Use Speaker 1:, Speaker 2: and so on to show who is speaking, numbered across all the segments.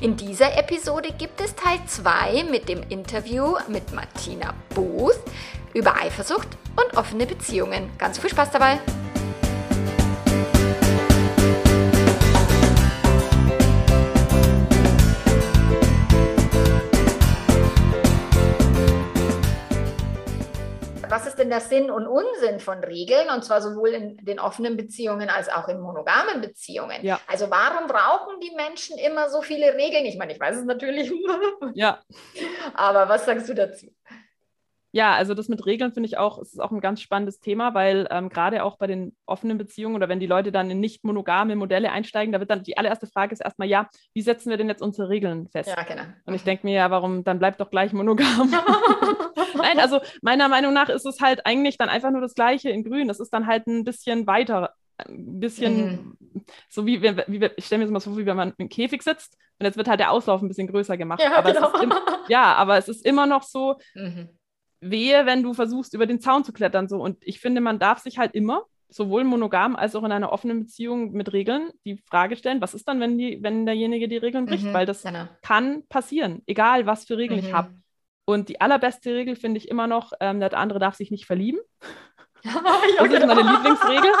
Speaker 1: In dieser Episode gibt es Teil 2 mit dem Interview mit Martina Booth über Eifersucht und offene Beziehungen. Ganz viel Spaß dabei! Ist denn der Sinn und Unsinn von Regeln? Und zwar sowohl in den offenen Beziehungen als auch in monogamen Beziehungen. Ja. Also warum brauchen die Menschen immer so viele Regeln? Ich meine, ich weiß es natürlich.
Speaker 2: ja.
Speaker 1: Aber was sagst du dazu?
Speaker 2: Ja, also das mit Regeln finde ich auch, ist auch ein ganz spannendes Thema, weil ähm, gerade auch bei den offenen Beziehungen oder wenn die Leute dann in nicht monogame Modelle einsteigen, da wird dann die allererste Frage ist erstmal, ja, wie setzen wir denn jetzt unsere Regeln fest?
Speaker 1: Ja, genau.
Speaker 2: Und ich denke mir, ja, warum, dann bleibt doch gleich monogam. Nein, also meiner Meinung nach ist es halt eigentlich dann einfach nur das Gleiche in Grün. Das ist dann halt ein bisschen weiter, ein bisschen mhm. so wie, wie, wie ich stelle mir das mal so vor, wie wenn man im Käfig sitzt und jetzt wird halt der Auslauf ein bisschen größer gemacht.
Speaker 1: Ja,
Speaker 2: aber
Speaker 1: genau.
Speaker 2: im, ja aber es ist immer noch so, mhm wehe, wenn du versuchst, über den Zaun zu klettern. So. Und ich finde, man darf sich halt immer, sowohl monogam als auch in einer offenen Beziehung mit Regeln, die Frage stellen, was ist dann, wenn, die, wenn derjenige die Regeln bricht? Mhm, Weil das genau. kann passieren, egal was für Regeln mhm. ich habe. Und die allerbeste Regel finde ich immer noch, ähm, der andere darf sich nicht verlieben. das ist meine Lieblingsregel.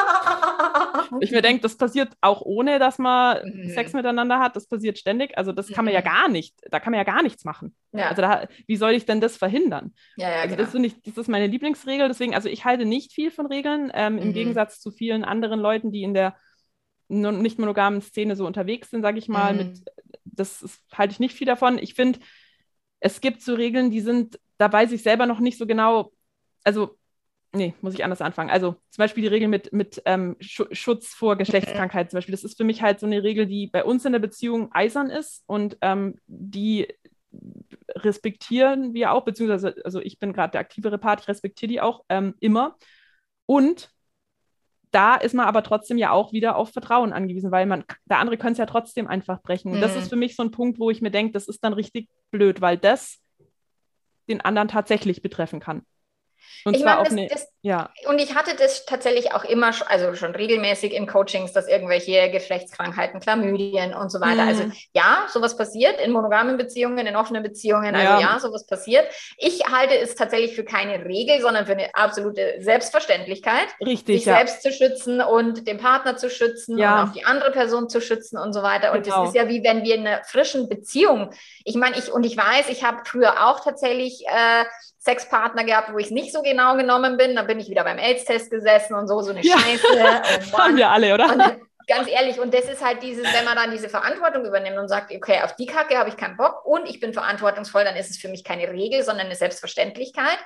Speaker 2: Ich mir denke, das passiert auch ohne, dass man mhm. Sex miteinander hat. Das passiert ständig. Also das kann man ja mhm. gar nicht. Da kann man ja gar nichts machen. Ja. Also da, wie soll ich denn das verhindern?
Speaker 1: Ja, ja,
Speaker 2: also
Speaker 1: genau.
Speaker 2: das, ich, das ist meine Lieblingsregel. Deswegen, also ich halte nicht viel von Regeln, ähm, mhm. im Gegensatz zu vielen anderen Leuten, die in der nicht monogamen Szene so unterwegs sind, sage ich mal. Mhm. Mit, das ist, halte ich nicht viel davon. Ich finde, es gibt so Regeln, die sind, da weiß ich selber noch nicht so genau, also nee, muss ich anders anfangen. Also zum Beispiel die Regel mit, mit ähm, Schutz vor Geschlechtskrankheit zum Beispiel. Das ist für mich halt so eine Regel, die bei uns in der Beziehung eisern ist und ähm, die respektieren wir auch, beziehungsweise, also ich bin gerade der aktivere Part, ich respektiere die auch ähm, immer. Und da ist man aber trotzdem ja auch wieder auf Vertrauen angewiesen, weil man, der andere könnte es ja trotzdem einfach brechen. Und das ist mhm. für mich so ein Punkt, wo ich mir denke, das ist dann richtig blöd, weil das den anderen tatsächlich betreffen kann.
Speaker 1: Und ich meine, das, eine, das, ja. Und ich hatte das tatsächlich auch immer, also schon regelmäßig in Coachings, dass irgendwelche Geschlechtskrankheiten, Chlamydien und so weiter. Also mhm. Also ja, sowas passiert in monogamen Beziehungen, in offenen Beziehungen. Also ja. ja, sowas passiert. Ich halte es tatsächlich für keine Regel, sondern für eine absolute Selbstverständlichkeit.
Speaker 2: Richtig.
Speaker 1: Sich ja. selbst zu schützen und den Partner zu schützen ja. und auch die andere Person zu schützen und so weiter. Und genau. das ist ja wie wenn wir in einer frischen Beziehung, ich meine, ich und ich weiß, ich habe früher auch tatsächlich äh, Sexpartner gehabt, wo ich nicht so genau genommen bin. Da bin ich wieder beim AIDS-Test gesessen und so, so eine ja. Scheiße.
Speaker 2: das haben wir alle, oder?
Speaker 1: Und ganz ehrlich, und das ist halt dieses, wenn man dann diese Verantwortung übernimmt und sagt, okay, auf die Kacke habe ich keinen Bock und ich bin verantwortungsvoll, dann ist es für mich keine Regel, sondern eine Selbstverständlichkeit.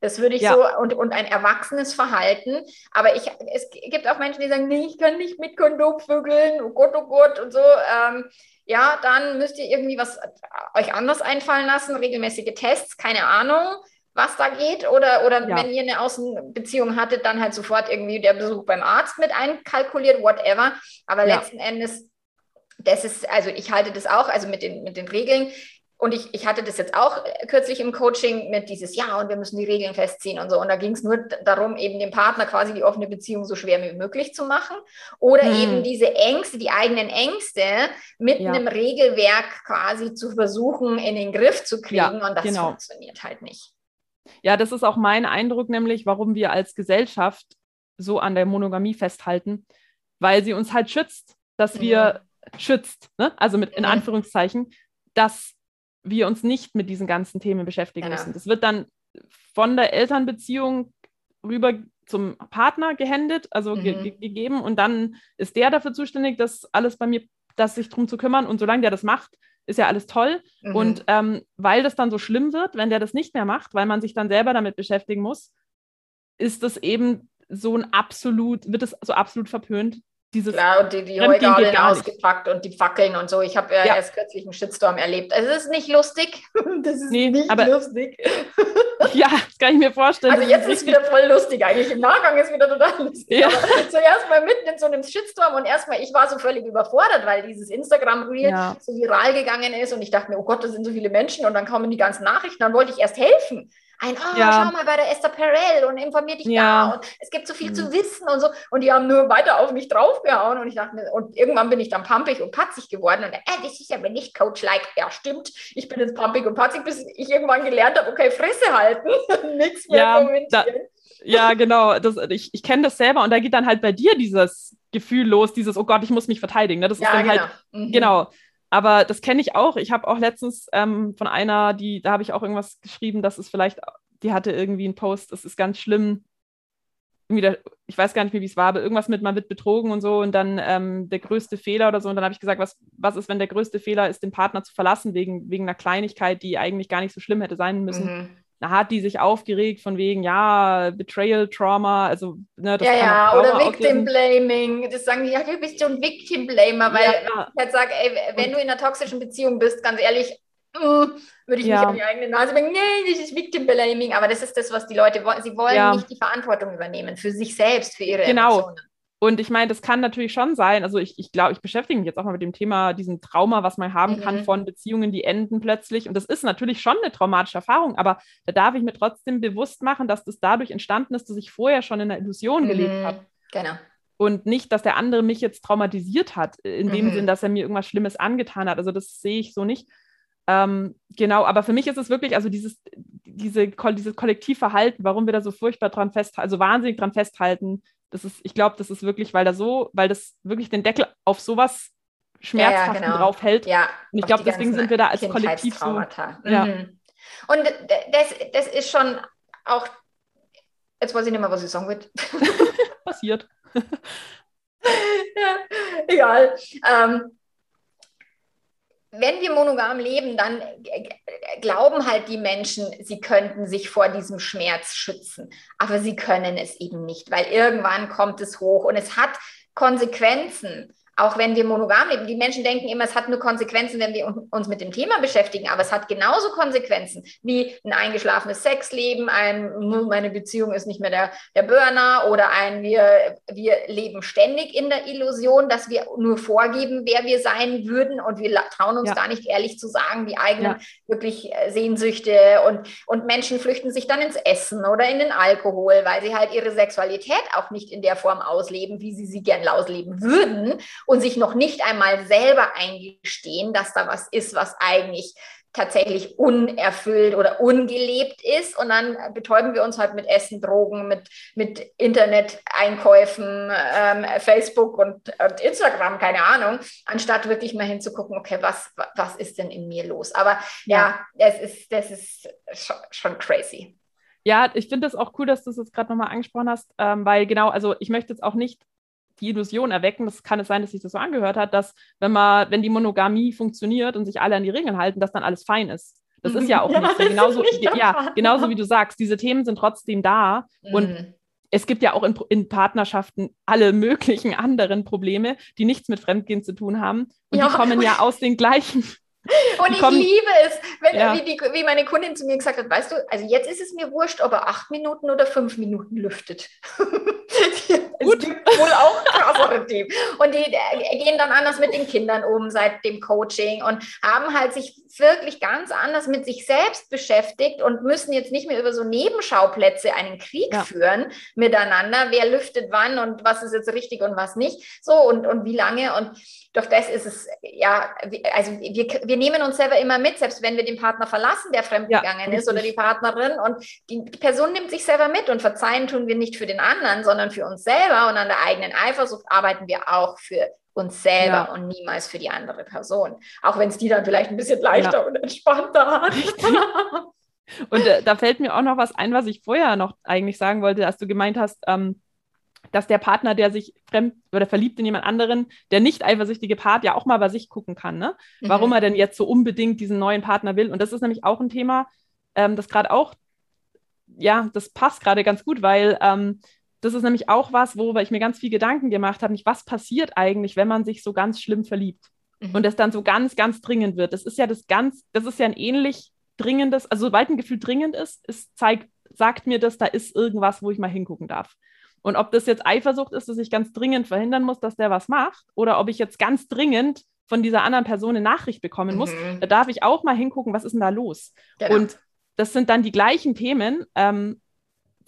Speaker 1: Das würde ich ja. so und, und ein erwachsenes Verhalten. Aber ich, es gibt auch Menschen, die sagen, nee, ich kann nicht mit Kondom vögeln, oh Gott, oh Gott und so. Ähm, ja, dann müsst ihr irgendwie was euch anders einfallen lassen, regelmäßige Tests, keine Ahnung was da geht? Oder, oder ja. wenn ihr eine Außenbeziehung hattet, dann halt sofort irgendwie der Besuch beim Arzt mit einkalkuliert, whatever. Aber ja. letzten Endes, das ist, also ich halte das auch, also mit den, mit den Regeln. Und ich, ich hatte das jetzt auch kürzlich im Coaching mit dieses, ja, und wir müssen die Regeln festziehen und so. Und da ging es nur darum, eben dem Partner quasi die offene Beziehung so schwer wie möglich zu machen. Oder hm. eben diese Ängste, die eigenen Ängste mit ja. einem Regelwerk quasi zu versuchen, in den Griff zu kriegen. Ja, und das genau. funktioniert halt nicht.
Speaker 2: Ja, das ist auch mein Eindruck, nämlich warum wir als Gesellschaft so an der Monogamie festhalten, weil sie uns halt schützt, dass wir mhm. schützt, ne? also mit in Anführungszeichen, dass wir uns nicht mit diesen ganzen Themen beschäftigen genau. müssen. Das wird dann von der Elternbeziehung rüber zum Partner gehändet, also mhm. ge gegeben und dann ist der dafür zuständig, dass alles bei mir, dass sich darum zu kümmern und solange der das macht, ist ja alles toll. Mhm. Und ähm, weil das dann so schlimm wird, wenn der das nicht mehr macht, weil man sich dann selber damit beschäftigen muss, ist das eben so ein absolut, wird es so absolut verpönt,
Speaker 1: dieses. Klar, und die, die Heugadeln ausgepackt und die Fackeln und so. Ich habe äh, ja. erst kürzlich einen Shitstorm erlebt. Also, es ist nicht lustig.
Speaker 2: Das ist nee, nicht aber, lustig. ja, das kann ich mir vorstellen.
Speaker 1: Also, jetzt ist es wieder voll lustig eigentlich. Im Nachgang ist es wieder total lustig. Ja. Aber zuerst mal mitten in so einem Shitstorm und erstmal, ich war so völlig überfordert, weil dieses Instagram-Reel ja. so viral gegangen ist und ich dachte mir, oh Gott, das sind so viele Menschen und dann kommen die ganzen Nachrichten. Dann wollte ich erst helfen. Ein, oh, ja. schau mal bei der Esther Perel und informier dich ja. da und es gibt so viel mhm. zu wissen und so. Und die haben nur weiter auf mich draufgehauen und ich dachte mir, und irgendwann bin ich dann pumpig und patzig geworden und äh, das ist aber nicht Coach-like. Ja, stimmt, ich bin jetzt pumpig und patzig, bis ich irgendwann gelernt habe, okay, Fresse halten, nichts mehr ja, kommentieren. Da,
Speaker 2: ja, genau. Das, ich ich kenne das selber und da geht dann halt bei dir dieses Gefühl los, dieses, oh Gott, ich muss mich verteidigen. Ne? Das ja, ist dann genau. halt, mhm. genau. Aber das kenne ich auch. Ich habe auch letztens ähm, von einer, die, da habe ich auch irgendwas geschrieben, dass es vielleicht, die hatte irgendwie einen Post, es ist ganz schlimm. Der, ich weiß gar nicht mehr, wie es war, aber irgendwas mit, man wird betrogen und so und dann ähm, der größte Fehler oder so. Und dann habe ich gesagt, was, was ist, wenn der größte Fehler ist, den Partner zu verlassen, wegen, wegen einer Kleinigkeit, die eigentlich gar nicht so schlimm hätte sein müssen. Mhm da hat die sich aufgeregt von wegen, ja, Betrayal Trauma, also
Speaker 1: ne, das Ja, ja, oder Victim Blaming. Das sagen die, ja, du bist so ein Victim Blamer, weil ja. ich halt sage, ey, wenn du in einer toxischen Beziehung bist, ganz ehrlich, uh, würde ich ja. nicht an die eigene Nase bringen, nee, das ist Victim Blaming, aber das ist das, was die Leute wollen. Sie wollen ja. nicht die Verantwortung übernehmen für sich selbst, für ihre
Speaker 2: genau. Emotionen. Und ich meine, das kann natürlich schon sein. Also ich, ich glaube, ich beschäftige mich jetzt auch mal mit dem Thema, diesem Trauma, was man haben mhm. kann von Beziehungen, die enden plötzlich. Und das ist natürlich schon eine traumatische Erfahrung, aber da darf ich mir trotzdem bewusst machen, dass das dadurch entstanden ist, dass ich vorher schon in einer Illusion mhm. gelebt habe.
Speaker 1: Genau.
Speaker 2: Und nicht, dass der andere mich jetzt traumatisiert hat, in dem mhm. Sinn, dass er mir irgendwas Schlimmes angetan hat. Also das sehe ich so nicht. Ähm, genau, aber für mich ist es wirklich, also dieses, diese, dieses Kollektivverhalten, warum wir da so furchtbar dran festhalten, also wahnsinnig dran festhalten, das ist, ich glaube, das ist wirklich, weil da so, weil das wirklich den Deckel auf sowas Schmerzhaften ja, genau. drauf hält.
Speaker 1: Ja,
Speaker 2: und ich glaube, deswegen sind wir da als Kollektiv so. Mhm.
Speaker 1: Ja. Und das, das ist schon auch, jetzt weiß ich nicht mehr, was ich sagen will.
Speaker 2: Passiert.
Speaker 1: ja, egal. Ähm, wenn wir monogam leben, dann glauben halt die Menschen, sie könnten sich vor diesem Schmerz schützen. Aber sie können es eben nicht, weil irgendwann kommt es hoch und es hat Konsequenzen auch wenn wir monogam leben. Die Menschen denken immer, es hat nur Konsequenzen, wenn wir uns mit dem Thema beschäftigen, aber es hat genauso Konsequenzen wie ein eingeschlafenes Sexleben, ein, meine Beziehung ist nicht mehr der, der Burner oder ein, wir, wir leben ständig in der Illusion, dass wir nur vorgeben, wer wir sein würden und wir trauen uns ja. gar nicht ehrlich zu sagen, die eigenen ja. wirklich äh, Sehnsüchte und, und Menschen flüchten sich dann ins Essen oder in den Alkohol, weil sie halt ihre Sexualität auch nicht in der Form ausleben, wie sie sie gern ausleben würden und sich noch nicht einmal selber eingestehen, dass da was ist, was eigentlich tatsächlich unerfüllt oder ungelebt ist. Und dann betäuben wir uns halt mit Essen, Drogen, mit, mit Internet-Einkäufen, ähm, Facebook und, und, Instagram, keine Ahnung, anstatt wirklich mal hinzugucken, okay, was, was ist denn in mir los? Aber ja, ja das ist, das ist schon, schon crazy.
Speaker 2: Ja, ich finde das auch cool, dass du es jetzt gerade nochmal angesprochen hast, ähm, weil genau, also ich möchte jetzt auch nicht die Illusion erwecken, das kann es sein, dass sich das so angehört hat, dass wenn man, wenn die Monogamie funktioniert und sich alle an die Regeln halten, dass dann alles fein ist. Das ist ja auch ja, nicht so. Genauso, nicht ja, genauso wie du sagst, diese Themen sind trotzdem da mhm. und es gibt ja auch in, in, Partnerschaften alle möglichen anderen Probleme, die nichts mit Fremdgehen zu tun haben. Und ja. die kommen ja aus den gleichen
Speaker 1: und ich kommen, liebe es, wenn, ja. wie, die, wie, meine Kundin zu mir gesagt hat, weißt du, also jetzt ist es mir wurscht, ob er acht Minuten oder fünf Minuten lüftet. Gut. Es gibt wohl auch Themen. Und die äh, gehen dann anders mit den Kindern um seit dem Coaching und haben halt sich wirklich ganz anders mit sich selbst beschäftigt und müssen jetzt nicht mehr über so Nebenschauplätze einen Krieg ja. führen miteinander. Wer lüftet wann und was ist jetzt richtig und was nicht. So und, und wie lange. Und durch das ist es, ja, also wir, wir nehmen uns selber immer mit, selbst wenn wir den Partner verlassen, der fremdgegangen ja, ist oder die Partnerin. Und die, die, Person nimmt sich selber mit und verzeihen tun wir nicht für den anderen, sondern für uns selber. Und an der eigenen Eifersucht arbeiten wir auch für uns selber ja. und niemals für die andere Person. Auch wenn es die dann vielleicht ein bisschen leichter ja. und entspannter hat.
Speaker 2: und äh, da fällt mir auch noch was ein, was ich vorher noch eigentlich sagen wollte, als du gemeint hast, ähm, dass der Partner, der sich fremd oder verliebt in jemand anderen, der nicht eifersüchtige Part ja auch mal bei sich gucken kann, ne? Mhm. Warum er denn jetzt so unbedingt diesen neuen Partner will. Und das ist nämlich auch ein Thema, ähm, das gerade auch, ja, das passt gerade ganz gut, weil ähm, das ist nämlich auch was, worüber ich mir ganz viel Gedanken gemacht habe, nicht was passiert eigentlich, wenn man sich so ganz schlimm verliebt mhm. und es dann so ganz, ganz dringend wird. Das ist ja das ganz, das ist ja ein ähnlich dringendes, also sobald ein Gefühl dringend ist, es zeigt, sagt mir das, da ist irgendwas, wo ich mal hingucken darf. Und ob das jetzt Eifersucht ist, dass ich ganz dringend verhindern muss, dass der was macht, oder ob ich jetzt ganz dringend von dieser anderen Person eine Nachricht bekommen muss, mhm. da darf ich auch mal hingucken, was ist denn da los? Genau. Und das sind dann die gleichen Themen, ähm,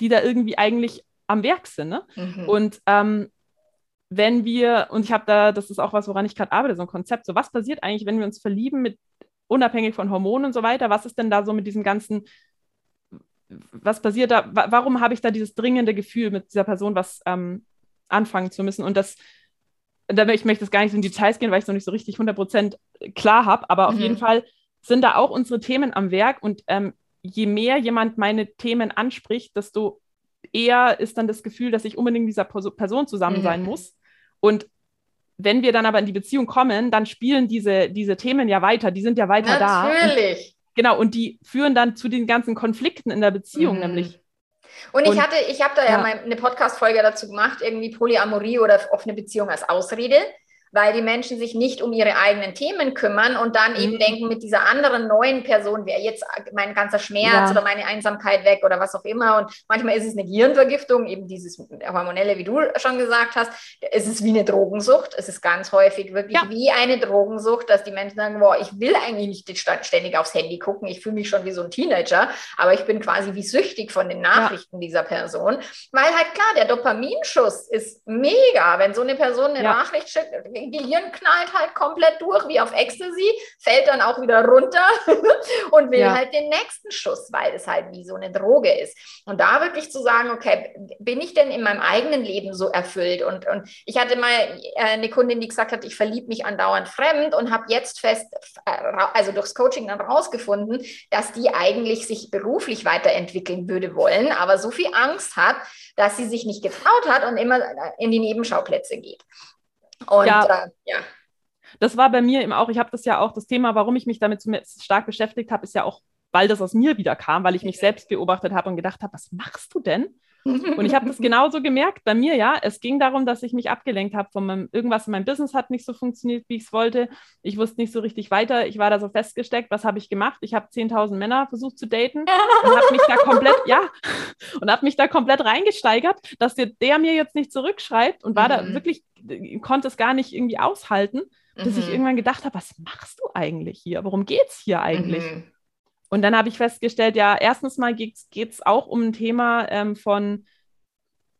Speaker 2: die da irgendwie eigentlich am Werk sind. Ne? Mhm. Und ähm, wenn wir, und ich habe da, das ist auch was, woran ich gerade arbeite, so ein Konzept, so was passiert eigentlich, wenn wir uns verlieben, mit unabhängig von Hormonen und so weiter, was ist denn da so mit diesem ganzen, was passiert da, warum habe ich da dieses dringende Gefühl, mit dieser Person was ähm, anfangen zu müssen? Und das, da, ich möchte jetzt gar nicht so in Details gehen, weil ich es noch nicht so richtig 100% klar habe, aber auf mhm. jeden Fall sind da auch unsere Themen am Werk und ähm, je mehr jemand meine Themen anspricht, desto eher ist dann das Gefühl, dass ich unbedingt mit dieser Person zusammen sein mhm. muss. Und wenn wir dann aber in die Beziehung kommen, dann spielen diese, diese Themen ja weiter, die sind ja weiter
Speaker 1: Natürlich.
Speaker 2: da. Natürlich. Genau, und die führen dann zu den ganzen Konflikten in der Beziehung, mhm. nämlich.
Speaker 1: Und ich hatte, ich habe da ja, ja mal eine Podcast-Folge dazu gemacht, irgendwie Polyamorie oder offene Beziehung als Ausrede weil die Menschen sich nicht um ihre eigenen Themen kümmern und dann mhm. eben denken, mit dieser anderen neuen Person wäre jetzt mein ganzer Schmerz ja. oder meine Einsamkeit weg oder was auch immer. Und manchmal ist es eine Gehirnvergiftung, eben dieses hormonelle, wie du schon gesagt hast. Es ist wie eine Drogensucht. Es ist ganz häufig wirklich ja. wie eine Drogensucht, dass die Menschen sagen, boah, ich will eigentlich nicht ständig aufs Handy gucken. Ich fühle mich schon wie so ein Teenager, aber ich bin quasi wie süchtig von den Nachrichten ja. dieser Person. Weil halt klar, der Dopaminschuss ist mega, wenn so eine Person eine Nachricht schickt, Gehirn knallt halt komplett durch, wie auf Ecstasy, fällt dann auch wieder runter und will ja. halt den nächsten Schuss, weil es halt wie so eine Droge ist. Und da wirklich zu sagen, okay, bin ich denn in meinem eigenen Leben so erfüllt? Und, und ich hatte mal äh, eine Kundin, die gesagt hat, ich verliebe mich andauernd fremd und habe jetzt fest, äh, also durchs Coaching dann rausgefunden, dass die eigentlich sich beruflich weiterentwickeln würde wollen, aber so viel Angst hat, dass sie sich nicht getraut hat und immer in die Nebenschauplätze geht.
Speaker 2: Und ja. Äh, ja. Das war bei mir eben auch, ich habe das ja auch, das Thema, warum ich mich damit stark beschäftigt habe, ist ja auch, weil das aus mir wieder kam, weil ich mich selbst beobachtet habe und gedacht habe, was machst du denn? Und ich habe das genauso gemerkt bei mir, ja. Es ging darum, dass ich mich abgelenkt habe von meinem, irgendwas in meinem Business hat nicht so funktioniert, wie ich es wollte. Ich wusste nicht so richtig weiter. Ich war da so festgesteckt. Was habe ich gemacht? Ich habe 10.000 Männer versucht zu daten und habe mich da komplett, ja, und habe mich da komplett reingesteigert, dass der, der mir jetzt nicht zurückschreibt und war mhm. da wirklich, konnte es gar nicht irgendwie aushalten, bis mhm. ich irgendwann gedacht habe, was machst du eigentlich hier? Worum geht es hier eigentlich? Mhm. Und dann habe ich festgestellt, ja, erstens mal geht es auch um ein Thema ähm, von,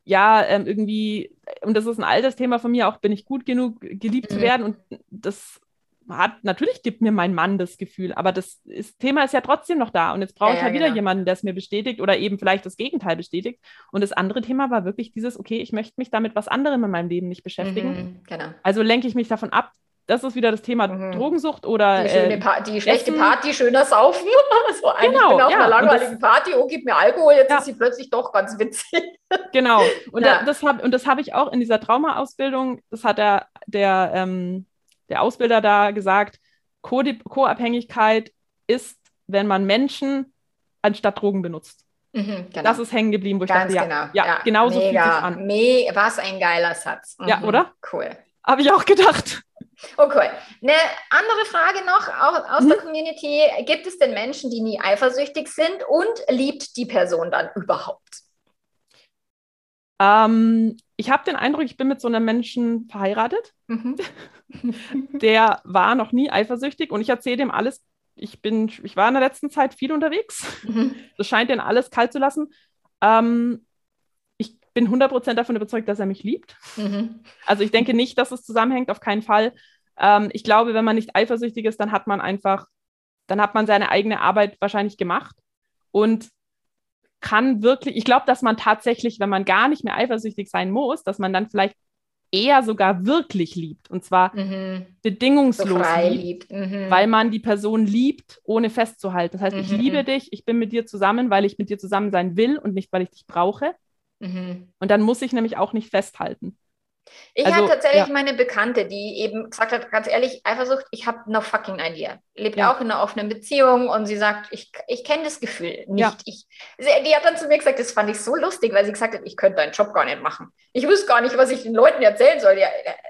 Speaker 2: ja, ähm, irgendwie, und das ist ein altes Thema von mir, auch bin ich gut genug, geliebt mhm. zu werden. Und das hat, natürlich gibt mir mein Mann das Gefühl, aber das ist, Thema ist ja trotzdem noch da. Und jetzt brauche ja, ich halt ja, wieder genau. jemanden, der es mir bestätigt oder eben vielleicht das Gegenteil bestätigt. Und das andere Thema war wirklich dieses, okay, ich möchte mich damit was anderem in meinem Leben nicht beschäftigen. Mhm, genau. Also lenke ich mich davon ab, das ist wieder das Thema mhm. Drogensucht oder.
Speaker 1: Die, äh, die schlechte Essen. Party, schöner Saufen. so genau, bin auf ja. einer langweiligen Party, oh, gib mir Alkohol, jetzt ja. ist sie plötzlich doch ganz witzig.
Speaker 2: genau. Und ja. das, das habe hab ich auch in dieser Trauma-Ausbildung, das hat der, der, ähm, der Ausbilder da gesagt, Co-Abhängigkeit ist, wenn man Menschen anstatt Drogen benutzt. Mhm, genau. Das ist hängen geblieben, wo ich Ganz dachte, ja, genau. ja, ja genau so fühlt sich an.
Speaker 1: Me was ein geiler Satz.
Speaker 2: Mhm. Ja, oder?
Speaker 1: Cool.
Speaker 2: Habe ich auch gedacht.
Speaker 1: Okay. Eine andere Frage noch aus hm? der Community. Gibt es denn Menschen, die nie eifersüchtig sind und liebt die Person dann überhaupt?
Speaker 2: Ähm, ich habe den Eindruck, ich bin mit so einem Menschen verheiratet. Mhm. der war noch nie eifersüchtig und ich erzähle dem alles. Ich, bin, ich war in der letzten Zeit viel unterwegs. Mhm. Das scheint den alles kalt zu lassen. Ähm, bin 100% davon überzeugt, dass er mich liebt. Mhm. Also ich denke nicht, dass es zusammenhängt, auf keinen Fall. Ähm, ich glaube, wenn man nicht eifersüchtig ist, dann hat man einfach, dann hat man seine eigene Arbeit wahrscheinlich gemacht und kann wirklich, ich glaube, dass man tatsächlich, wenn man gar nicht mehr eifersüchtig sein muss, dass man dann vielleicht eher sogar wirklich liebt und zwar mhm. bedingungslos so liebt, liebt. Mhm. weil man die Person liebt, ohne festzuhalten. Das heißt, mhm. ich liebe dich, ich bin mit dir zusammen, weil ich mit dir zusammen sein will und nicht, weil ich dich brauche. Mhm. Und dann muss ich nämlich auch nicht festhalten.
Speaker 1: Ich also, hatte tatsächlich ja. meine Bekannte, die eben gesagt hat, ganz ehrlich, Eifersucht, ich habe no fucking idea. Lebt ja. auch in einer offenen Beziehung und sie sagt, ich, ich kenne das Gefühl nicht. Ja. Ich, die hat dann zu mir gesagt, das fand ich so lustig, weil sie gesagt hat, ich könnte deinen Job gar nicht machen. Ich wüsste gar nicht, was ich den Leuten erzählen soll. Ja,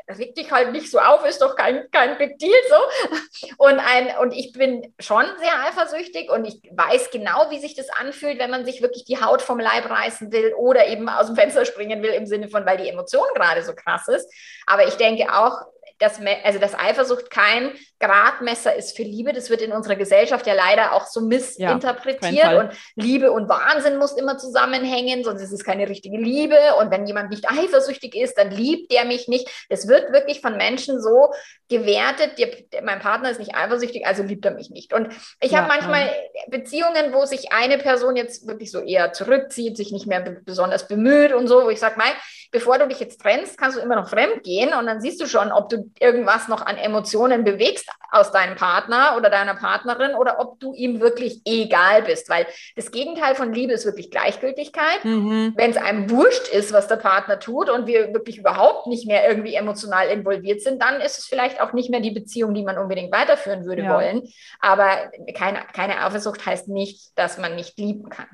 Speaker 1: reg dich halt nicht so auf, ist doch kein, kein Big Deal so. Und, ein, und ich bin schon sehr eifersüchtig und ich weiß genau, wie sich das anfühlt, wenn man sich wirklich die Haut vom Leib reißen will oder eben aus dem Fenster springen will, im Sinne von, weil die Emotion gerade so krass ist. Aber ich denke auch, dass, also dass Eifersucht kein Gradmesser ist für Liebe. Das wird in unserer Gesellschaft ja leider auch so missinterpretiert. Ja, und Liebe und Wahnsinn muss immer zusammenhängen, sonst ist es keine richtige Liebe. Und wenn jemand nicht eifersüchtig ist, dann liebt der mich nicht. Das wird wirklich von Menschen so gewertet. Der, mein Partner ist nicht eifersüchtig, also liebt er mich nicht. Und ich ja, habe manchmal ja. Beziehungen, wo sich eine Person jetzt wirklich so eher zurückzieht, sich nicht mehr besonders bemüht und so, wo ich sage, mein, bevor du dich jetzt trennst, kannst du immer noch fremd gehen und dann siehst du schon, ob du irgendwas noch an Emotionen bewegst aus deinem Partner oder deiner Partnerin oder ob du ihm wirklich egal bist, weil das Gegenteil von Liebe ist wirklich Gleichgültigkeit. Mhm. Wenn es einem wurscht ist, was der Partner tut und wir wirklich überhaupt nicht mehr irgendwie emotional involviert sind, dann ist es vielleicht auch nicht mehr die Beziehung, die man unbedingt weiterführen würde ja. wollen. Aber keine, keine Eifersucht heißt nicht, dass man nicht lieben kann.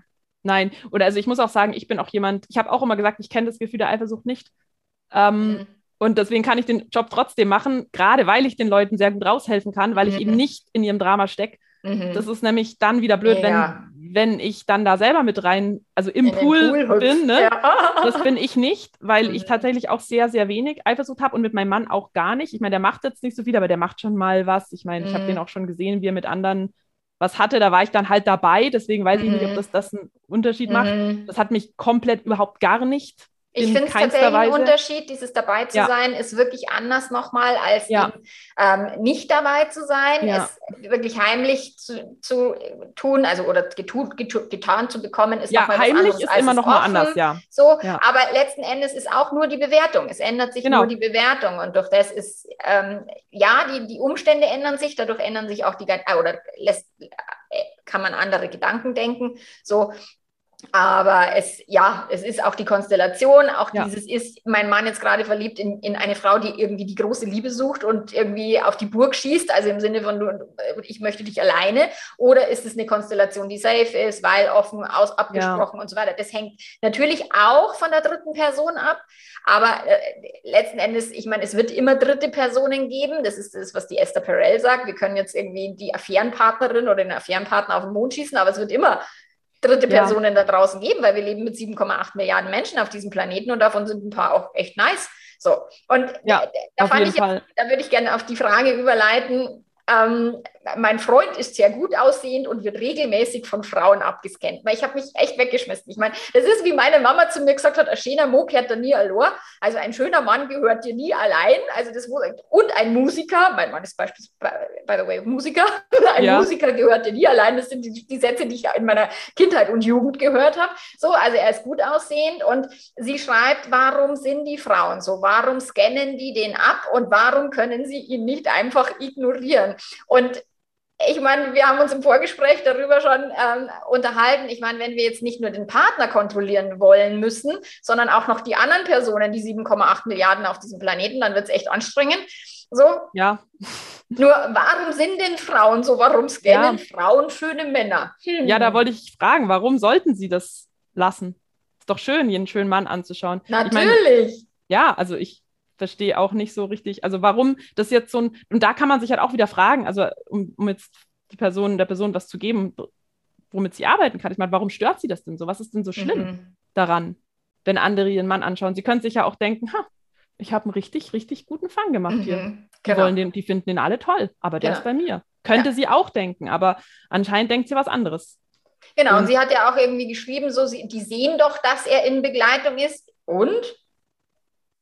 Speaker 2: Nein, oder also ich muss auch sagen, ich bin auch jemand, ich habe auch immer gesagt, ich kenne das Gefühl der Eifersucht nicht. Ähm, mhm. Und deswegen kann ich den Job trotzdem machen, gerade weil ich den Leuten sehr gut raushelfen kann, weil ich eben mhm. nicht in ihrem Drama stecke. Mhm. Das ist nämlich dann wieder blöd, ja. wenn, wenn ich dann da selber mit rein, also im Pool, Pool bin. Ne? Ja. Das bin ich nicht, weil mhm. ich tatsächlich auch sehr, sehr wenig Eifersucht habe und mit meinem Mann auch gar nicht. Ich meine, der macht jetzt nicht so viel, aber der macht schon mal was. Ich meine, mhm. ich habe den auch schon gesehen, wie er mit anderen was hatte, da war ich dann halt dabei, deswegen weiß ich nicht, ob mhm. das, das einen Unterschied macht. Mhm. Das hat mich komplett überhaupt gar nicht
Speaker 1: ich finde es tatsächlich ein Unterschied, dieses dabei zu ja. sein, ist wirklich anders nochmal, als ja. ähm, nicht dabei zu sein, ja. es wirklich heimlich zu, zu tun, also oder getut, getut, getan zu bekommen, ist
Speaker 2: ja, nochmal was anderes. ist immer nochmal anders, ja.
Speaker 1: So, aber letzten Endes ist auch nur die Bewertung. Es ändert sich genau. nur die Bewertung und durch das ist, ähm, ja, die, die Umstände ändern sich, dadurch ändern sich auch die, äh, oder lässt, äh, kann man andere Gedanken denken. So, aber es, ja, es ist auch die Konstellation, auch ja. dieses ist mein Mann jetzt gerade verliebt in, in eine Frau, die irgendwie die große Liebe sucht und irgendwie auf die Burg schießt, also im Sinne von, ich möchte dich alleine, oder ist es eine Konstellation, die safe ist, weil offen, aus, abgesprochen ja. und so weiter. Das hängt natürlich auch von der dritten Person ab, aber äh, letzten Endes, ich meine, es wird immer dritte Personen geben, das ist das, was die Esther Perel sagt, wir können jetzt irgendwie die Affärenpartnerin oder den Affärenpartner auf den Mond schießen, aber es wird immer dritte ja. Personen da draußen geben, weil wir leben mit 7,8 Milliarden Menschen auf diesem Planeten und davon sind ein paar auch echt nice. So, und ja, da, fand ich, da würde ich gerne auf die Frage überleiten, ähm, mein Freund ist sehr gut aussehend und wird regelmäßig von Frauen abgescannt. Weil ich habe mich echt weggeschmissen. Ich meine, das ist wie meine Mama zu mir gesagt hat, ein schöner Mo gehört da nie allein. Also ein schöner Mann gehört dir nie allein. Also das und ein Musiker, mein Mann ist beispielsweise, by the way, Musiker, ein ja. Musiker gehört dir nie allein. Das sind die, die, Sätze, die ich in meiner Kindheit und Jugend gehört habe. So, also er ist gut aussehend und sie schreibt, warum sind die Frauen so? Warum scannen die den ab und warum können sie ihn nicht einfach ignorieren? Und ich meine, wir haben uns im Vorgespräch darüber schon ähm, unterhalten. Ich meine, wenn wir jetzt nicht nur den Partner kontrollieren wollen müssen, sondern auch noch die anderen Personen, die 7,8 Milliarden auf diesem Planeten, dann wird es echt anstrengend. So.
Speaker 2: Ja.
Speaker 1: Nur warum sind denn Frauen so? Warum scannen ja. Frauen schöne Männer?
Speaker 2: Hm. Ja, da wollte ich fragen, warum sollten sie das lassen? Ist doch schön, jeden schönen Mann anzuschauen.
Speaker 1: Natürlich.
Speaker 2: Ich mein, ja, also ich verstehe auch nicht so richtig, also warum das jetzt so ein, und da kann man sich halt auch wieder fragen, also um, um jetzt die Person, der Person was zu geben, womit sie arbeiten kann. Ich meine, warum stört sie das denn so? Was ist denn so schlimm mhm. daran, wenn andere ihren Mann anschauen? Sie können sich ja auch denken, ha, ich habe einen richtig, richtig guten Fang gemacht mhm. hier. Die, genau. wollen den, die finden den alle toll, aber der genau. ist bei mir. Könnte ja. sie auch denken, aber anscheinend denkt sie was anderes.
Speaker 1: Genau, und, und sie hat ja auch irgendwie geschrieben, so, sie, die sehen doch, dass er in Begleitung ist. Und?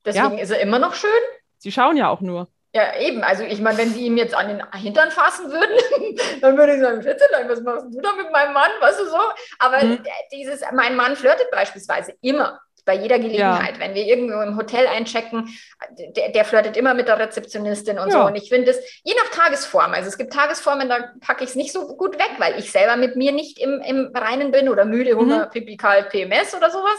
Speaker 1: Deswegen ja. ist er immer noch schön.
Speaker 2: Sie schauen ja auch nur.
Speaker 1: Ja, eben. Also ich meine, wenn sie ihm jetzt an den Hintern fassen würden, dann würde ich sagen, Schätzelein, was machst du da mit meinem Mann? Weißt du so? Aber mhm. dieses, mein Mann flirtet beispielsweise immer. Bei jeder Gelegenheit, ja. wenn wir irgendwo im Hotel einchecken, der, der flirtet immer mit der Rezeptionistin und ja. so. Und ich finde es, je nach Tagesform, also es gibt Tagesformen, da packe ich es nicht so gut weg, weil ich selber mit mir nicht im, im Reinen bin oder müde, Hunger, mhm. Pipi, kalt, PMS oder sowas.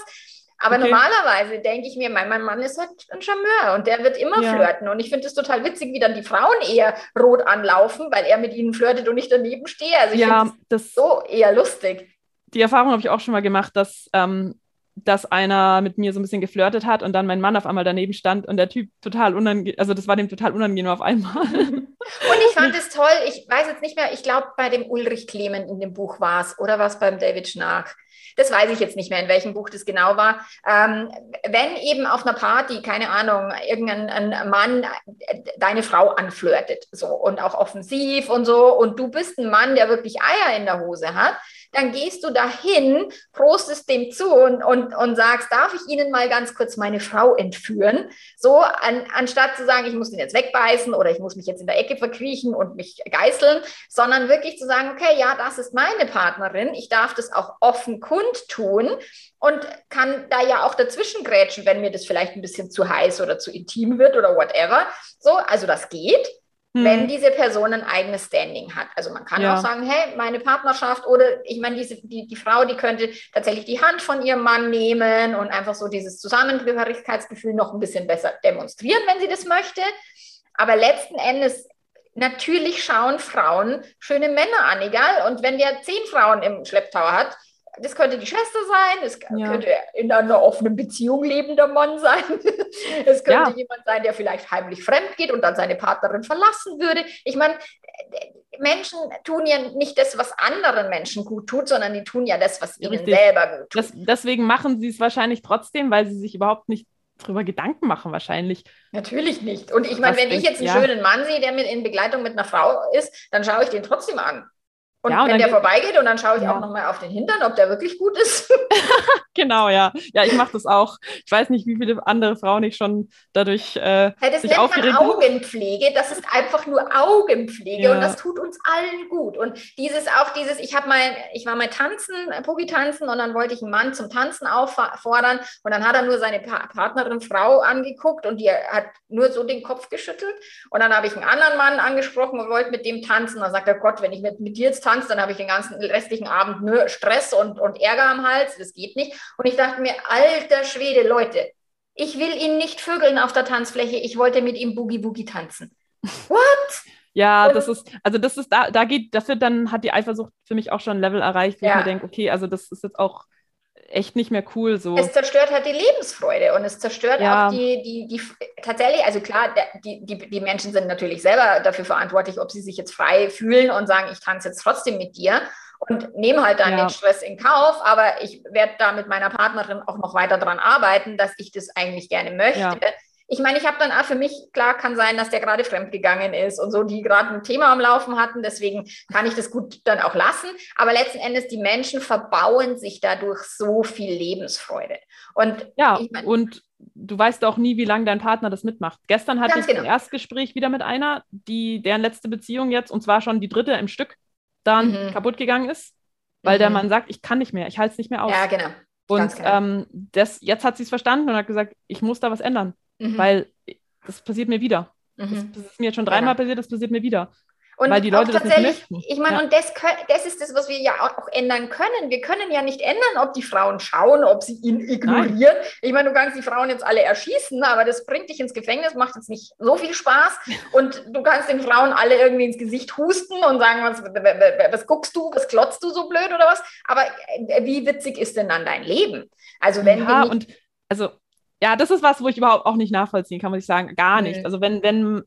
Speaker 1: Aber okay. normalerweise denke ich mir, mein, mein, Mann ist halt ein Charmeur und der wird immer ja. flirten. Und ich finde es total witzig, wie dann die Frauen eher rot anlaufen, weil er mit ihnen flirtet und ich daneben stehe. Also ich ja, finde das so eher lustig.
Speaker 2: Die Erfahrung habe ich auch schon mal gemacht, dass ähm, dass einer mit mir so ein bisschen geflirtet hat und dann mein Mann auf einmal daneben stand und der Typ total unangenehm, also das war dem total unangenehm auf einmal.
Speaker 1: Und ich fand es toll, ich weiß jetzt nicht mehr, ich glaube bei dem Ulrich Clement in dem Buch war es oder war es beim David Schnark? Das weiß ich jetzt nicht mehr, in welchem Buch das genau war. Ähm, wenn eben auf einer Party, keine Ahnung, irgendein Mann deine Frau anflirtet, so und auch offensiv und so, und du bist ein Mann, der wirklich Eier in der Hose hat, dann gehst du dahin, prostest dem zu und, und, und sagst, darf ich Ihnen mal ganz kurz meine Frau entführen? So, an, anstatt zu sagen, ich muss den jetzt wegbeißen oder ich muss mich jetzt in der Ecke verkriechen und mich geißeln, sondern wirklich zu sagen, okay, ja, das ist meine Partnerin, ich darf das auch offen kundtun und kann da ja auch dazwischen grätschen, wenn mir das vielleicht ein bisschen zu heiß oder zu intim wird oder whatever. So, also das geht hm. wenn diese Person ein eigenes Standing hat. Also man kann ja. auch sagen, hey, meine Partnerschaft oder ich meine, diese, die, die Frau, die könnte tatsächlich die Hand von ihrem Mann nehmen und einfach so dieses Zusammengehörigkeitsgefühl noch ein bisschen besser demonstrieren, wenn sie das möchte. Aber letzten Endes natürlich schauen Frauen schöne Männer an, egal. Und wenn der zehn Frauen im Schlepptau hat, das könnte die Schwester sein, es ja. könnte in einer offenen Beziehung lebender Mann sein, es könnte ja. jemand sein, der vielleicht heimlich fremd geht und dann seine Partnerin verlassen würde. Ich meine, Menschen tun ja nicht das, was anderen Menschen gut tut, sondern die tun ja das, was ihnen Richtig. selber gut tut.
Speaker 2: Das, deswegen machen sie es wahrscheinlich trotzdem, weil sie sich überhaupt nicht darüber Gedanken machen wahrscheinlich.
Speaker 1: Natürlich nicht. Und ich meine, wenn ich jetzt einen ja. schönen Mann sehe, der mit in Begleitung mit einer Frau ist, dann schaue ich den trotzdem an. Und, ja, und wenn der vorbeigeht und dann schaue ich ja. auch nochmal auf den Hintern, ob der wirklich gut ist.
Speaker 2: genau, ja. Ja, ich mache das auch. Ich weiß nicht, wie viele andere Frauen ich schon dadurch äh,
Speaker 1: ja, Das
Speaker 2: sich
Speaker 1: nennt man Augenpflege. Das ist einfach nur Augenpflege ja. und das tut uns allen gut. Und dieses auch dieses, ich habe mal, ich war mal tanzen, Pogi tanzen und dann wollte ich einen Mann zum Tanzen auffordern und dann hat er nur seine pa Partnerin Frau angeguckt und die hat nur so den Kopf geschüttelt. Und dann habe ich einen anderen Mann angesprochen und wollte mit dem tanzen. Dann sagt er, Gott, wenn ich mit, mit dir jetzt tanze, tanzt, dann habe ich den ganzen restlichen Abend nur Stress und, und Ärger am Hals. Das geht nicht. Und ich dachte mir, alter Schwede, Leute, ich will ihn nicht vögeln auf der Tanzfläche. Ich wollte mit ihm Boogie Boogie tanzen. What?
Speaker 2: Ja, das ist, also das ist, da, da geht, dafür dann hat die Eifersucht für mich auch schon ein Level erreicht, wo ja. ich mir denke, okay, also das ist jetzt auch echt nicht mehr cool so.
Speaker 1: Es zerstört halt die Lebensfreude und es zerstört ja. auch die, die, die, tatsächlich, also klar, die, die, die Menschen sind natürlich selber dafür verantwortlich, ob sie sich jetzt frei fühlen und sagen, ich tanze jetzt trotzdem mit dir und nehme halt dann ja. den Stress in Kauf, aber ich werde da mit meiner Partnerin auch noch weiter dran arbeiten, dass ich das eigentlich gerne möchte. Ja ich meine, ich habe dann auch für mich, klar kann sein, dass der gerade fremdgegangen ist und so, die gerade ein Thema am Laufen hatten, deswegen kann ich das gut dann auch lassen. Aber letzten Endes, die Menschen verbauen sich dadurch so viel Lebensfreude. Und
Speaker 2: ja, ich mein, und du weißt auch nie, wie lange dein Partner das mitmacht. Gestern hatte ich genau. ein Erstgespräch wieder mit einer, die deren letzte Beziehung jetzt, und zwar schon die dritte im Stück, dann mhm. kaputt gegangen ist, weil mhm. der Mann sagt, ich kann nicht mehr, ich halte es nicht mehr aus.
Speaker 1: Ja, genau.
Speaker 2: Und genau. ähm, das, jetzt hat sie es verstanden und hat gesagt, ich muss da was ändern mhm. weil das passiert mir wieder. Mhm. Das, das, ist mir jetzt schon dreimal ja. passiert, das passiert mir wieder.
Speaker 1: Und weil die Leute das nicht möchten. Ich meine, ja. und das, das ist das, was wir ja auch ändern können. Wir können ja nicht ändern, ob die Frauen schauen, ob sie ihn ignorieren. Nein. Ich meine, du kannst die Frauen jetzt alle erschießen, aber das bringt dich ins Gefängnis, macht jetzt nicht so viel Spaß. Und du kannst den Frauen alle irgendwie ins Gesicht husten und sagen, was, was guckst du, was klotzt du so blöd oder was? Aber äh, wie witzig ist denn dann dein Leben? Also wenn
Speaker 2: ja, und also ja, das ist was, wo ich überhaupt auch nicht nachvollziehen kann, muss ich sagen. Gar nicht. Nee. Also wenn, wenn,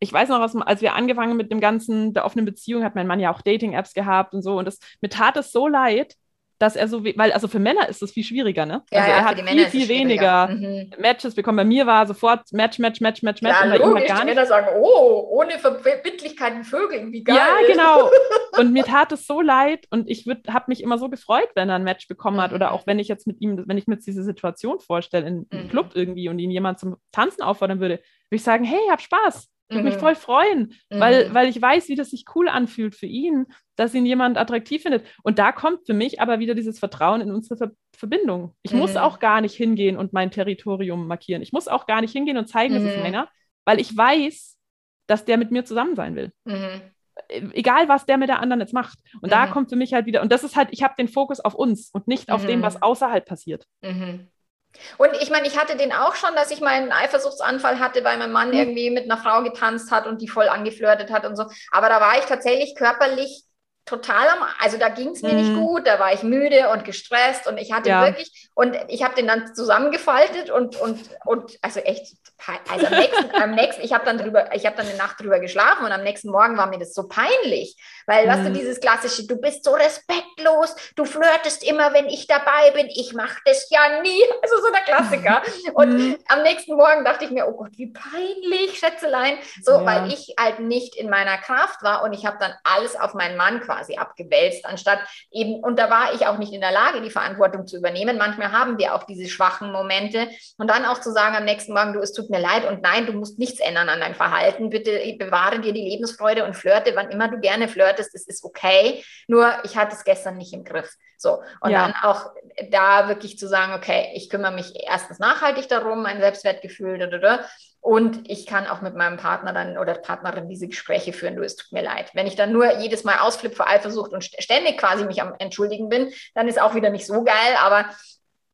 Speaker 2: ich weiß noch, was, als wir angefangen mit dem ganzen, der offenen Beziehung, hat mein Mann ja auch Dating-Apps gehabt und so. Und das, mir tat es so leid, dass er so, weil, also für Männer ist das viel schwieriger, ne?
Speaker 1: Ja,
Speaker 2: also
Speaker 1: er
Speaker 2: ja, hat viel, viel weniger mhm. Matches bekommen. Bei mir war sofort Match, Match, Match, Match, Match.
Speaker 1: Ja, und bei logisch, ihm gar nicht. Männer sagen, oh, ohne Verbindlichkeiten Vögeln, wie geil. Ja,
Speaker 2: genau. Und mir tat es so leid und ich habe mich immer so gefreut, wenn er ein Match bekommen hat mhm. oder auch wenn ich jetzt mit ihm, wenn ich mir jetzt diese Situation vorstelle, in einem mhm. Club irgendwie und ihn jemand zum Tanzen auffordern würde, würde ich sagen, hey, hab Spaß. Ich würde mhm. mich voll freuen, mhm. weil, weil ich weiß, wie das sich cool anfühlt für ihn, dass ihn jemand attraktiv findet. Und da kommt für mich aber wieder dieses Vertrauen in unsere Ver Verbindung. Ich mhm. muss auch gar nicht hingehen und mein Territorium markieren. Ich muss auch gar nicht hingehen und zeigen, mhm. es ist mhm. Männer, weil ich weiß, dass der mit mir zusammen sein will. Mhm. Äh, egal, was der mit der anderen jetzt macht. Und da kommt für mich halt wieder, und das ist halt, ich habe den Fokus auf uns und nicht auf dem, was außerhalb passiert.
Speaker 1: Und ich meine, ich hatte den auch schon, dass ich meinen Eifersuchtsanfall hatte, weil mein Mann mhm. irgendwie mit einer Frau getanzt hat und die voll angeflirtet hat und so. Aber da war ich tatsächlich körperlich total am, also da ging es mir mhm. nicht gut, da war ich müde und gestresst und ich hatte ja. wirklich, und ich habe den dann zusammengefaltet und, und, und also echt, also am nächsten, am nächsten ich habe dann drüber, ich habe dann eine Nacht drüber geschlafen und am nächsten Morgen war mir das so peinlich, weil, mhm. weißt du, mhm. dieses klassische, du bist so respektlos, du flirtest immer, wenn ich dabei bin, ich mache das ja nie, also so der Klassiker. und mhm. am nächsten Morgen dachte ich mir, oh Gott, wie peinlich, Schätzelein, so, ja. weil ich halt nicht in meiner Kraft war und ich habe dann alles auf meinen Mann quasi abgewälzt, anstatt eben, und da war ich auch nicht in der Lage, die Verantwortung zu übernehmen. Manchmal haben wir auch diese schwachen Momente und dann auch zu sagen am nächsten Morgen, du, es tut mir leid und nein, du musst nichts ändern an deinem Verhalten. Bitte bewahre dir die Lebensfreude und flirte, wann immer du gerne flirtest, es ist okay. Nur ich hatte es gestern nicht im Griff. So. Und ja. dann auch da wirklich zu sagen, okay, ich kümmere mich erstens nachhaltig darum, mein Selbstwertgefühl, da, da, da, und ich kann auch mit meinem Partner dann oder Partnerin diese Gespräche führen, du, es tut mir leid. Wenn ich dann nur jedes Mal ausflippe vor Eifersucht und ständig quasi mich am Entschuldigen bin, dann ist auch wieder nicht so geil, aber.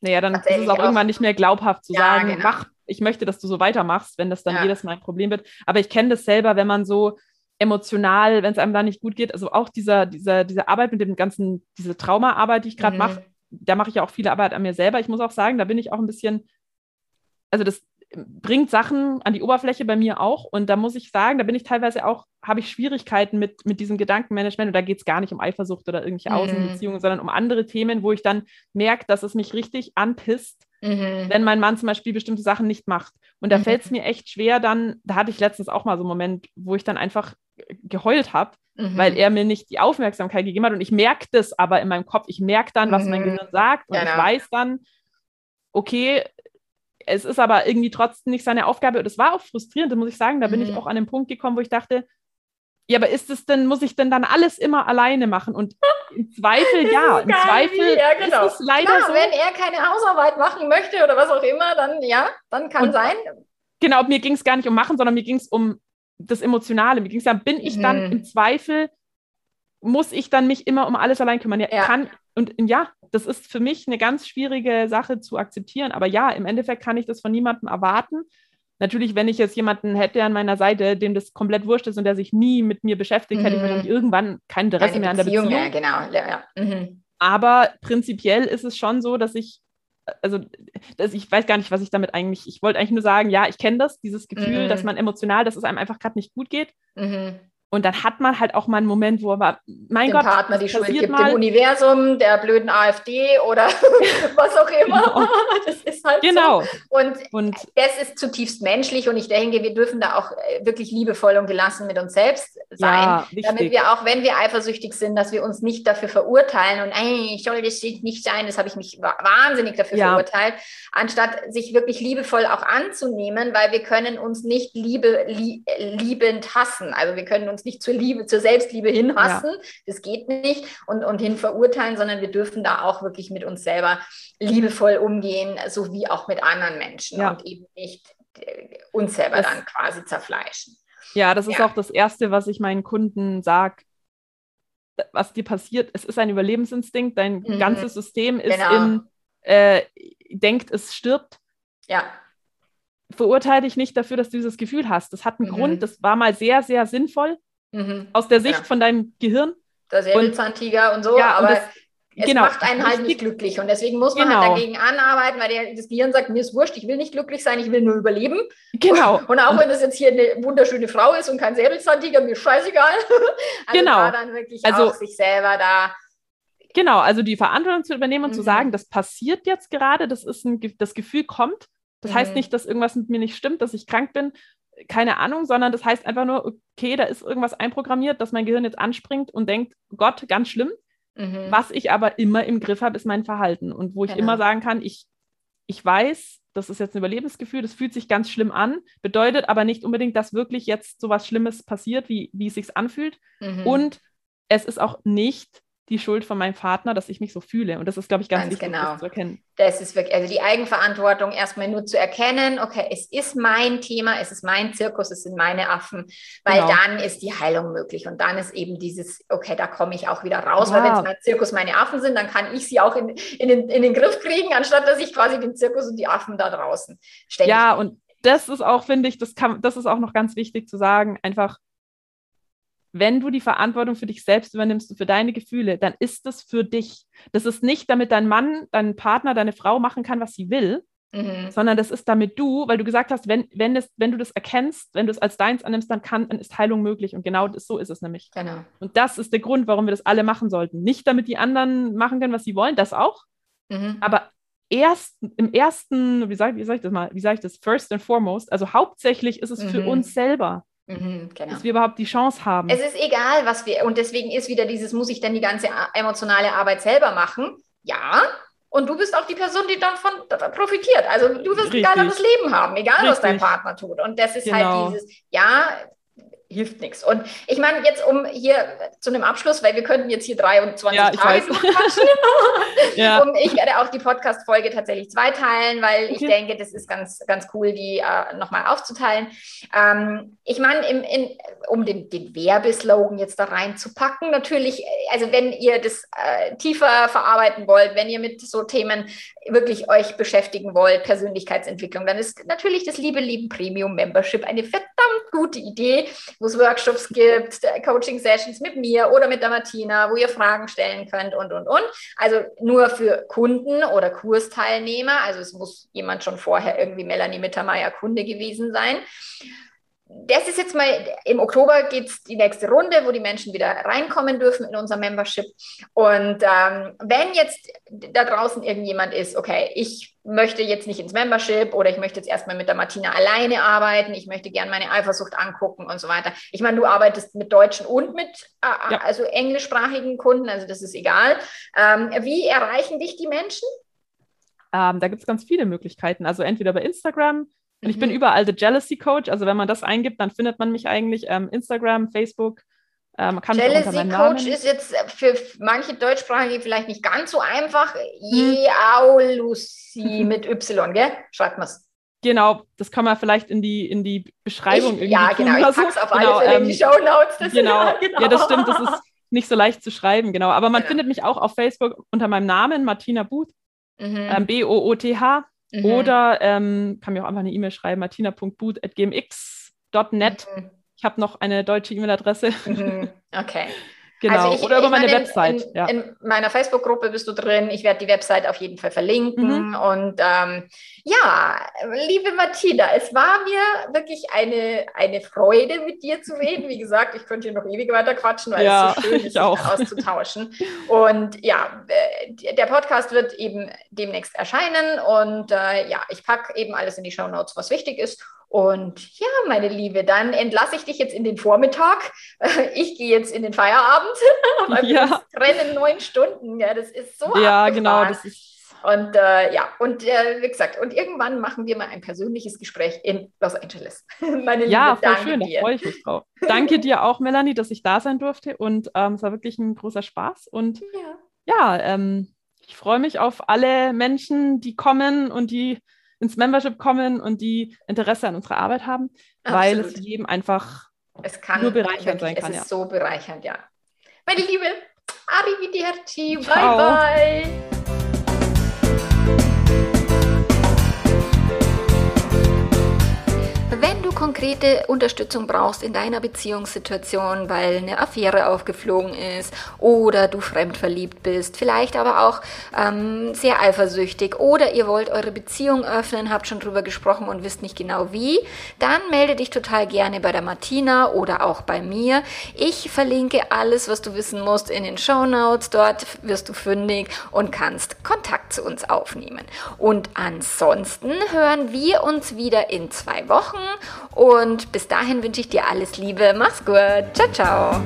Speaker 2: Naja, dann ist es auch, auch irgendwann nicht mehr glaubhaft zu ja, sagen, genau. mach, ich möchte, dass du so weitermachst, wenn das dann ja. jedes Mal ein Problem wird. Aber ich kenne das selber, wenn man so emotional, wenn es einem da nicht gut geht, also auch dieser, dieser, diese Arbeit mit dem ganzen, diese Traumaarbeit, die ich gerade mhm. mache, da mache ich ja auch viele Arbeit an mir selber. Ich muss auch sagen, da bin ich auch ein bisschen, also das bringt Sachen an die Oberfläche bei mir auch. Und da muss ich sagen, da bin ich teilweise auch, habe ich Schwierigkeiten mit, mit diesem Gedankenmanagement. Und da geht es gar nicht um Eifersucht oder irgendwelche mhm. Außenbeziehungen, sondern um andere Themen, wo ich dann merke, dass es mich richtig anpisst, mhm. wenn mein Mann zum Beispiel bestimmte Sachen nicht macht. Und da mhm. fällt es mir echt schwer, dann, da hatte ich letztens auch mal so einen Moment, wo ich dann einfach geheult habe, mhm. weil er mir nicht die Aufmerksamkeit gegeben hat. Und ich merke das aber in meinem Kopf. Ich merke dann, was mein mhm. Gehirn sagt. Und genau. ich weiß dann, okay, es ist aber irgendwie trotzdem nicht seine Aufgabe. Und es war auch frustrierend, muss ich sagen. Da bin mhm. ich auch an den Punkt gekommen, wo ich dachte, ja, aber ist es denn, muss ich denn dann alles immer alleine machen? Und im Zweifel, ja, im Zweifel ja, genau. ist es leider Klar, so.
Speaker 1: Wenn er keine Hausarbeit machen möchte oder was auch immer, dann ja, dann kann und, sein.
Speaker 2: Genau, mir ging es gar nicht um Machen, sondern mir ging es um das Emotionale. Mir ging es dann, bin ich dann mhm. im Zweifel, muss ich dann mich immer um alles allein kümmern? Ja, ja. kann, und ja, das ist für mich eine ganz schwierige Sache zu akzeptieren. Aber ja, im Endeffekt kann ich das von niemandem erwarten. Natürlich, wenn ich jetzt jemanden hätte an meiner Seite, dem das komplett wurscht ist und der sich nie mit mir beschäftigt, mhm. hätte ich mhm. wahrscheinlich irgendwann kein Interesse Keine mehr an der Beziehung. Mehr,
Speaker 1: genau. Ja, ja. Mhm.
Speaker 2: Aber prinzipiell ist es schon so, dass ich, also dass ich weiß gar nicht, was ich damit eigentlich, ich wollte eigentlich nur sagen, ja, ich kenne das, dieses Gefühl, mhm. dass man emotional, dass es einem einfach gerade nicht gut geht. Und dann hat man halt auch mal einen Moment, wo man, mein
Speaker 1: dem
Speaker 2: Gott,
Speaker 1: Partner die Schuld gibt, mal. dem Universum, der blöden AfD oder was auch immer. Genau. Das ist halt genau. so. Und, und das ist zutiefst menschlich und ich denke, wir dürfen da auch äh, wirklich liebevoll und gelassen mit uns selbst sein, ja, damit wir auch, wenn wir eifersüchtig sind, dass wir uns nicht dafür verurteilen und ey, ich soll das nicht sein, das habe ich mich wahnsinnig dafür ja. verurteilt, anstatt sich wirklich liebevoll auch anzunehmen, weil wir können uns nicht liebe, liebend hassen. Also wir können uns nicht zur Liebe, zur Selbstliebe hinhassen. Ja. Das geht nicht und, und hin verurteilen, sondern wir dürfen da auch wirklich mit uns selber liebevoll umgehen, so wie auch mit anderen Menschen ja. und eben nicht äh, uns selber das, dann quasi zerfleischen.
Speaker 2: Ja, das ist ja. auch das Erste, was ich meinen Kunden sage. Was dir passiert, es ist ein Überlebensinstinkt, dein mhm. ganzes System ist genau. in, äh, denkt, es stirbt.
Speaker 1: Ja
Speaker 2: verurteile dich nicht dafür, dass du dieses Gefühl hast. Das hat einen mhm. Grund, das war mal sehr, sehr sinnvoll mhm. aus der Sicht ja. von deinem Gehirn.
Speaker 1: Der Säbelzahntiger und, und so, ja, aber das, es genau, macht einen halt nicht glücklich und deswegen muss man halt genau. halt dagegen anarbeiten, weil der, das Gehirn sagt, mir ist wurscht, ich will nicht glücklich sein, ich will nur überleben.
Speaker 2: Genau.
Speaker 1: Und auch wenn das jetzt hier eine wunderschöne Frau ist und kein Säbelzahntiger, mir scheißegal.
Speaker 2: also genau.
Speaker 1: dann wirklich also, auch sich selber da
Speaker 2: Genau, also die Verantwortung zu übernehmen und mhm. zu sagen, das passiert jetzt gerade, das ist ein, das Gefühl kommt, das mhm. heißt nicht, dass irgendwas mit mir nicht stimmt, dass ich krank bin, keine Ahnung, sondern das heißt einfach nur, okay, da ist irgendwas einprogrammiert, dass mein Gehirn jetzt anspringt und denkt, Gott, ganz schlimm. Mhm. Was ich aber immer im Griff habe, ist mein Verhalten. Und wo ich genau. immer sagen kann, ich, ich weiß, das ist jetzt ein Überlebensgefühl, das fühlt sich ganz schlimm an, bedeutet aber nicht unbedingt, dass wirklich jetzt so was Schlimmes passiert, wie, wie es sich anfühlt. Mhm. Und es ist auch nicht die Schuld von meinem Partner, dass ich mich so fühle. Und das ist, glaube ich, ganz, ganz wichtig,
Speaker 1: genau. das
Speaker 2: zu erkennen.
Speaker 1: Das ist wirklich, also die Eigenverantwortung erstmal nur zu erkennen, okay, es ist mein Thema, es ist mein Zirkus, es sind meine Affen, weil genau. dann ist die Heilung möglich. Und dann ist eben dieses, okay, da komme ich auch wieder raus, ja. weil wenn es mein Zirkus meine Affen sind, dann kann ich sie auch in, in, den, in den Griff kriegen, anstatt dass ich quasi den Zirkus und die Affen da draußen
Speaker 2: ständig. Ja, und das ist auch, finde ich, das, kann, das ist auch noch ganz wichtig zu sagen, einfach wenn du die Verantwortung für dich selbst übernimmst und für deine Gefühle, dann ist das für dich. Das ist nicht, damit dein Mann, dein Partner, deine Frau machen kann, was sie will, mhm. sondern das ist damit du, weil du gesagt hast, wenn, wenn, es, wenn du das erkennst, wenn du es als deins annimmst, dann, kann, dann ist Heilung möglich. Und genau das, so ist es nämlich. Genau. Und das ist der Grund, warum wir das alle machen sollten. Nicht, damit die anderen machen können, was sie wollen, das auch. Mhm. Aber erst, im ersten, wie sage sag ich das mal, wie sage ich das, first and foremost, also hauptsächlich ist es mhm. für uns selber. Mhm, genau. Dass wir überhaupt die Chance haben.
Speaker 1: Es ist egal, was wir, und deswegen ist wieder dieses, muss ich denn die ganze emotionale Arbeit selber machen? Ja. Und du bist auch die Person, die davon profitiert. Also du wirst Richtig. ein geileres Leben haben, egal Richtig. was dein Partner tut. Und das ist halt genau. halt dieses, ja, hilft nichts. Und ich meine, jetzt um hier zu einem Abschluss, weil wir könnten jetzt hier 23 ja, Tage quatschen. ja. Und ich werde auch die Podcast-Folge tatsächlich zweiteilen, weil okay. ich denke, das ist ganz, ganz cool, die äh, nochmal aufzuteilen. Ähm, ich meine, um den, den Werbeslogan jetzt da reinzupacken, natürlich, also wenn ihr das äh, tiefer verarbeiten wollt, wenn ihr mit so Themen wirklich euch beschäftigen wollt, Persönlichkeitsentwicklung, dann ist natürlich das Liebe Lieben Premium Membership eine verdammt gute Idee, wo es Workshops gibt, Coaching-Sessions mit mir oder mit der Martina, wo ihr Fragen stellen könnt und, und, und. Also nur für Kunden oder Kursteilnehmer. Also es muss jemand schon vorher irgendwie Melanie Mittermeier Kunde gewesen sein das ist jetzt mal, im Oktober geht es die nächste Runde, wo die Menschen wieder reinkommen dürfen in unser Membership. Und ähm, wenn jetzt da draußen irgendjemand ist, okay, ich möchte jetzt nicht ins Membership oder ich möchte jetzt erstmal mit der Martina alleine arbeiten, ich möchte gerne meine Eifersucht angucken und so weiter. Ich meine, du arbeitest mit deutschen und mit äh, ja. also englischsprachigen Kunden, also das ist egal. Ähm, wie erreichen dich die Menschen?
Speaker 2: Ähm, da gibt es ganz viele Möglichkeiten. Also entweder bei Instagram, und ich bin mhm. überall The Jealousy Coach. Also wenn man das eingibt, dann findet man mich eigentlich ähm, Instagram, Facebook.
Speaker 1: Ähm, kann Jealousy Coach ist jetzt für manche Deutschsprachige vielleicht nicht ganz so einfach. Jeaulusi mit Y, gell? Schreibt man es.
Speaker 2: Genau, das kann man vielleicht in die, in die Beschreibung
Speaker 1: ich, irgendwie Ja, tun genau, ich pack's auf alle genau, Fälle ähm, in die Show Notes.
Speaker 2: Genau. Ja, genau. ja, das stimmt, das ist nicht so leicht zu schreiben, genau. Aber man genau. findet mich auch auf Facebook unter meinem Namen, Martina Booth, mhm. ähm, B-O-O-T-H. Mhm. Oder ähm, kann mir auch einfach eine E-Mail schreiben, martina.boot.gmx.net. Mhm. Ich habe noch eine deutsche E-Mail-Adresse.
Speaker 1: Mhm. Okay.
Speaker 2: Genau, also ich, oder über meine, meine Website.
Speaker 1: In, ja. in meiner Facebook-Gruppe bist du drin. Ich werde die Website auf jeden Fall verlinken. Mhm. Und ähm, ja, liebe Martina, es war mir wirklich eine, eine Freude, mit dir zu reden. Wie gesagt, ich könnte hier noch ewig weiter quatschen, weil ja, es so schön ist, sich auszutauschen. Und ja, äh, der Podcast wird eben demnächst erscheinen. Und äh, ja, ich packe eben alles in die Show Notes, was wichtig ist. Und ja, meine Liebe, dann entlasse ich dich jetzt in den Vormittag. Ich gehe jetzt in den Feierabend. Ja. wir rennen neun Stunden. Ja, das ist so
Speaker 2: Ja, genau. Das ist
Speaker 1: und äh, ja, und äh, wie gesagt, und irgendwann machen wir mal ein persönliches Gespräch in Los Angeles.
Speaker 2: Meine ja, Liebe, voll schön, dir. da freue ich mich drauf. danke dir auch, Melanie, dass ich da sein durfte. Und ähm, es war wirklich ein großer Spaß. Und ja, ja ähm, ich freue mich auf alle Menschen, die kommen und die ins Membership kommen und die Interesse an unserer Arbeit haben, Absolut. weil es jedem einfach
Speaker 1: es kann nur bereichernd sein kann. Es ist ja. so bereichernd, ja. Meine Liebe, arrivederci, bye bye. Konkrete Unterstützung brauchst in deiner Beziehungssituation, weil eine Affäre aufgeflogen ist oder du fremdverliebt bist, vielleicht aber auch ähm, sehr eifersüchtig oder ihr wollt eure Beziehung öffnen, habt schon drüber gesprochen und wisst nicht genau wie, dann melde dich total gerne bei der Martina oder auch bei mir. Ich verlinke alles, was du wissen musst in den Show Notes. Dort wirst du fündig und kannst Kontakt zu uns aufnehmen. Und ansonsten hören wir uns wieder in zwei Wochen und bis dahin wünsche ich dir alles Liebe. Mach's gut. Ciao, ciao.